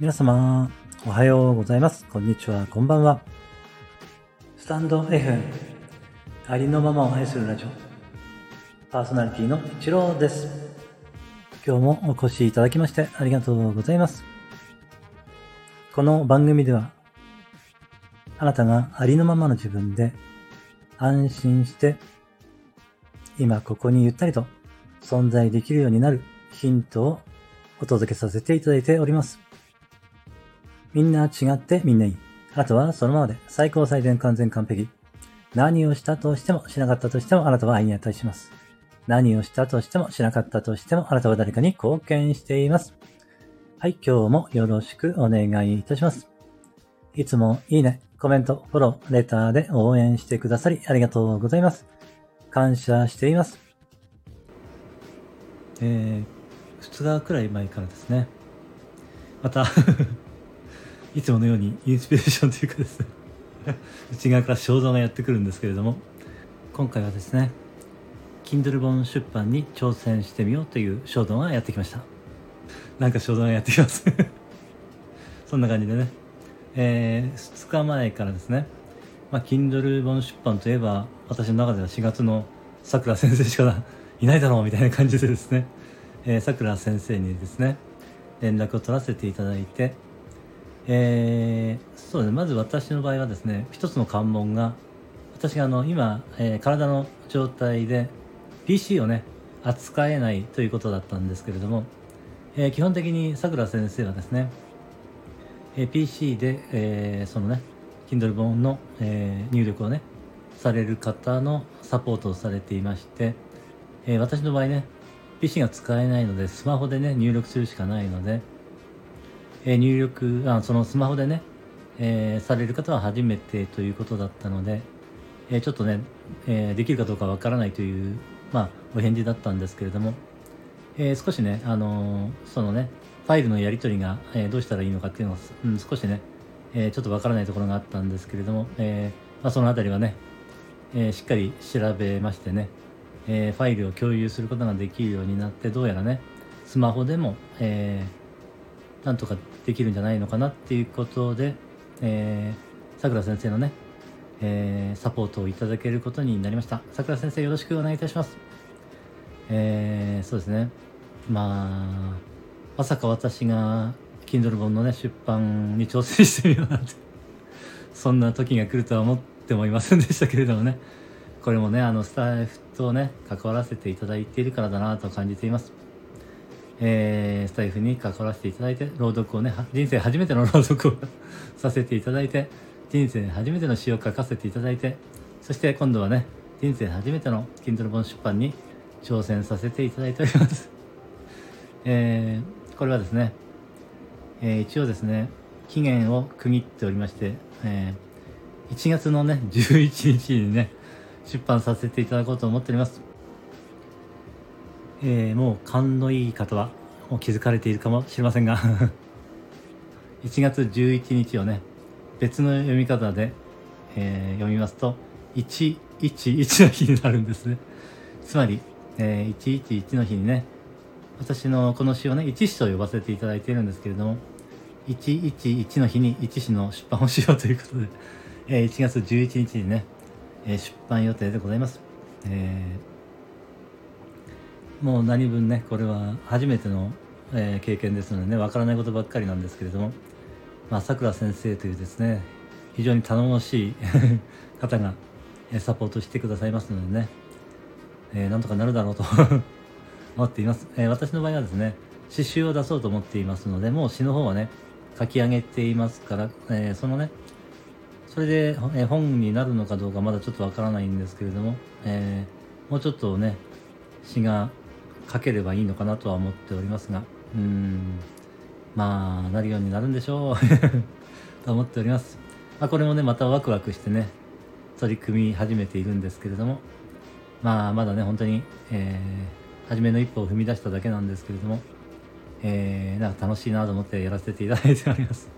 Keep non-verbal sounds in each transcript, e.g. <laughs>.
皆様、おはようございます。こんにちは、こんばんは。スタンド F、ありのままを愛するラジオ、パーソナリティの一郎です。今日もお越しいただきましてありがとうございます。この番組では、あなたがありのままの自分で安心して、今ここにゆったりと存在できるようになるヒントをお届けさせていただいております。みんな違ってみんないい。あとはそのままで最高最善完全完璧。何をしたとしてもしなかったとしてもあなたは愛に値します。何をしたとしてもしなかったとしてもあなたは誰かに貢献しています。はい、今日もよろしくお願いいたします。いつもいいね、コメント、フォロー、レターで応援してくださりありがとうございます。感謝しています。えー、2日くらい前からですね、またいつものようにインスピレーションというかですね。<laughs> 内側から衝動がやってくるんですけれども、今回はですね、Kindle 本出版に挑戦してみようという衝動がやってきました。なんか衝動がやってきます。<laughs> そんな感じでね、えー、2日前からですね、まあ、Kindle 本出版といえば、私の中では4月のさくら先生しかいないだろうみたいな感じでですね、さくら先生にですね、連絡を取らせていただいて、えー、そうですね、まず私の場合はですね、一つの関門が、私があの今、えー、体の状態で PC をね、扱えないということだったんですけれども、えー、基本的にさくら先生はですね、え、PC で、えー、そのね、Kindle 本の、え、入力をね、される方のサポートをされていまして、え、私の場合ね、PC が使えないので、スマホでね、入力するしかないので、え、入力あ、そのスマホでね、え、される方は初めてということだったので、え、ちょっとね、えできるかどうかわからないという、まあ、お返事だったんですけれども、え少しね、あのそのね、ファイルのやり取りが、えどうしたらいいのかっていうのが、うん、少しね、えちょっとわからないところがあったんですけれども、えまあ、そのあたりはね、えしっかり調べましてね、えファイルを共有することができるようになってどうやらねスマホでも、えー、なんとかできるんじゃないのかなっていうことでさくら先生のね、えー、サポートをいただけることになりました。さくら先生よろしくお願いいたします。えー、そうですね。まあまさか私が Kindle 本のね出版に挑戦してみようなんてそんな時が来るとは思ってもいませんでしたけれどもね。これもね、あの、スタッフとね、関わらせていただいているからだなと感じています。えー、スタイフに関わらせていただいて、朗読をね、人生初めての朗読をさせていただいて、人生初めての詩を書かせていただいて、そして今度はね、人生初めての Kindle 本出版に挑戦させていただいております。<laughs> えー、これはですね、えー、一応ですね、期限を区切っておりまして、えー、1月のね、11日にね、出版させていただこうと思っております。えー、もう勘のいい方はもう気づかれているかもしれませんが <laughs> 1月11日をね、別の読み方で、えー、読みますと、111の日になるんですね。つまり、えー、111の日にね、私のこの詩をね、一詩と呼ばせていただいているんですけれども、111の日に一詩の出版をしようということで、えー、1月11日にね、え、出版予定でございます。えー、もう何分ね、これは初めての、えー、経験ですのでね、わからないことばっかりなんですけれども、まあ、さくら先生というですね、非常に頼もしい <laughs> 方がサポートしてくださいますのでね、えー、なんとかなるだろうと <laughs> 思っています、えー。私の場合はですね、詩集を出そうと思っていますので、もう詩の方はね、書き上げていますから、えー、そのね、それで、え本になるのかどうかまだちょっとわからないんですけれども、え、もうちょっとね詩が書ければいいのかなとは思っておりますがうんまあなるようになるんでしょう <laughs> と思っております、まあ、これもねまたワクワクしてね取り組み始めているんですけれどもまあまだね本当に、えー、初めの一歩を踏み出しただけなんですけれども、えー、なんか楽しいなと思ってやらせていただいております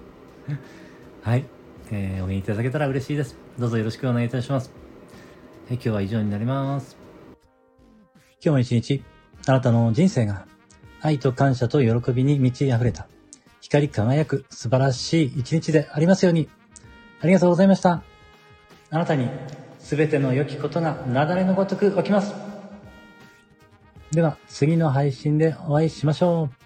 <laughs> はいえー、応援いただけたら嬉しいです。どうぞよろしくお願いいたします。えー、今日は以上になります。今日も一日、あなたの人生が愛と感謝と喜びに満ち溢れた、光り輝く素晴らしい一日でありますように。ありがとうございました。あなたに全ての良きことが雪崩のごとく起きます。では、次の配信でお会いしましょう。